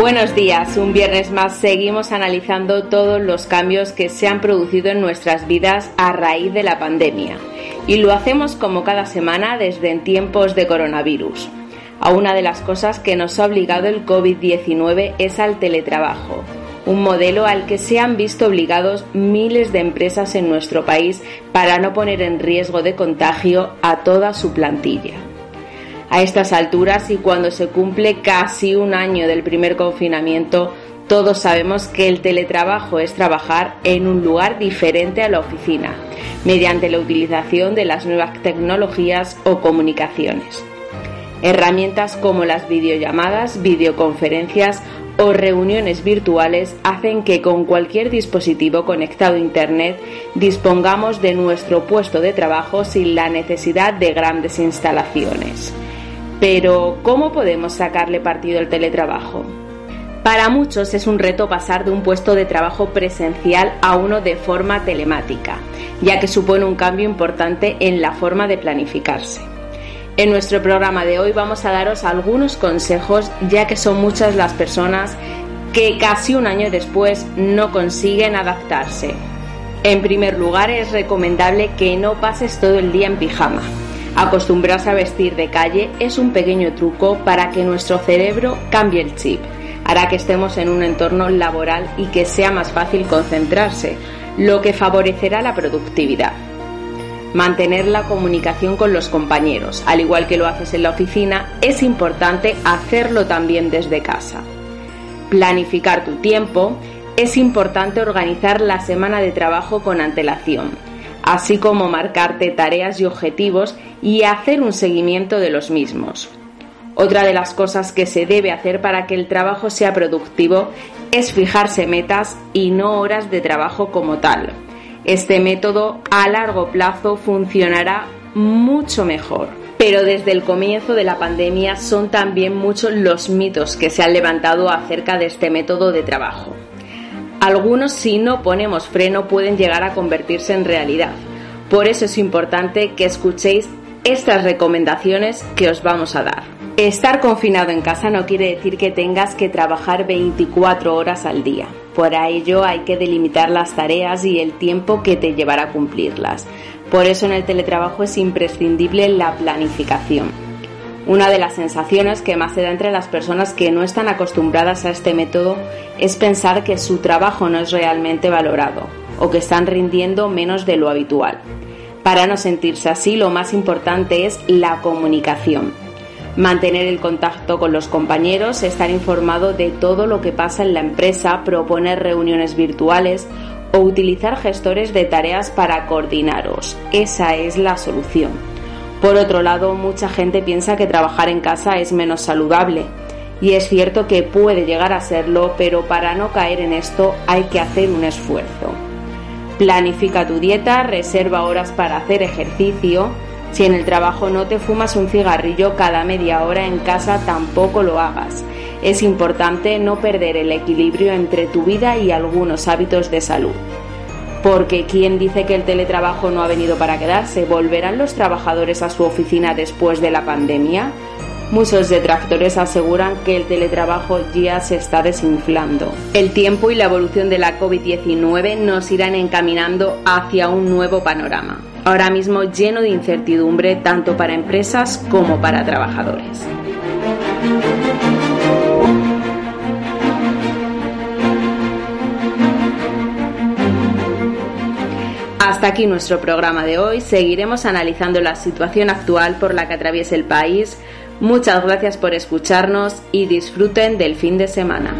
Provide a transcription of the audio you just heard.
Buenos días, un viernes más seguimos analizando todos los cambios que se han producido en nuestras vidas a raíz de la pandemia y lo hacemos como cada semana desde en tiempos de coronavirus. A una de las cosas que nos ha obligado el COVID-19 es al teletrabajo, un modelo al que se han visto obligados miles de empresas en nuestro país para no poner en riesgo de contagio a toda su plantilla. A estas alturas y cuando se cumple casi un año del primer confinamiento, todos sabemos que el teletrabajo es trabajar en un lugar diferente a la oficina, mediante la utilización de las nuevas tecnologías o comunicaciones. Herramientas como las videollamadas, videoconferencias o reuniones virtuales hacen que con cualquier dispositivo conectado a Internet dispongamos de nuestro puesto de trabajo sin la necesidad de grandes instalaciones. Pero, ¿cómo podemos sacarle partido al teletrabajo? Para muchos es un reto pasar de un puesto de trabajo presencial a uno de forma telemática, ya que supone un cambio importante en la forma de planificarse. En nuestro programa de hoy vamos a daros algunos consejos, ya que son muchas las personas que casi un año después no consiguen adaptarse. En primer lugar, es recomendable que no pases todo el día en pijama. Acostumbrarse a vestir de calle es un pequeño truco para que nuestro cerebro cambie el chip. Hará que estemos en un entorno laboral y que sea más fácil concentrarse, lo que favorecerá la productividad. Mantener la comunicación con los compañeros, al igual que lo haces en la oficina, es importante hacerlo también desde casa. Planificar tu tiempo, es importante organizar la semana de trabajo con antelación, así como marcarte tareas y objetivos y hacer un seguimiento de los mismos. Otra de las cosas que se debe hacer para que el trabajo sea productivo es fijarse metas y no horas de trabajo como tal. Este método a largo plazo funcionará mucho mejor. Pero desde el comienzo de la pandemia son también muchos los mitos que se han levantado acerca de este método de trabajo. Algunos si no ponemos freno pueden llegar a convertirse en realidad. Por eso es importante que escuchéis estas recomendaciones que os vamos a dar. Estar confinado en casa no quiere decir que tengas que trabajar 24 horas al día. Por ello hay que delimitar las tareas y el tiempo que te llevará a cumplirlas. Por eso en el teletrabajo es imprescindible la planificación. Una de las sensaciones que más se da entre las personas que no están acostumbradas a este método es pensar que su trabajo no es realmente valorado o que están rindiendo menos de lo habitual. Para no sentirse así, lo más importante es la comunicación. Mantener el contacto con los compañeros, estar informado de todo lo que pasa en la empresa, proponer reuniones virtuales o utilizar gestores de tareas para coordinaros. Esa es la solución. Por otro lado, mucha gente piensa que trabajar en casa es menos saludable. Y es cierto que puede llegar a serlo, pero para no caer en esto hay que hacer un esfuerzo. Planifica tu dieta, reserva horas para hacer ejercicio. Si en el trabajo no te fumas un cigarrillo cada media hora, en casa tampoco lo hagas. Es importante no perder el equilibrio entre tu vida y algunos hábitos de salud. Porque ¿quién dice que el teletrabajo no ha venido para quedarse? ¿Volverán los trabajadores a su oficina después de la pandemia? Muchos detractores aseguran que el teletrabajo ya se está desinflando. El tiempo y la evolución de la COVID-19 nos irán encaminando hacia un nuevo panorama, ahora mismo lleno de incertidumbre tanto para empresas como para trabajadores. Aquí nuestro programa de hoy. Seguiremos analizando la situación actual por la que atraviesa el país. Muchas gracias por escucharnos y disfruten del fin de semana.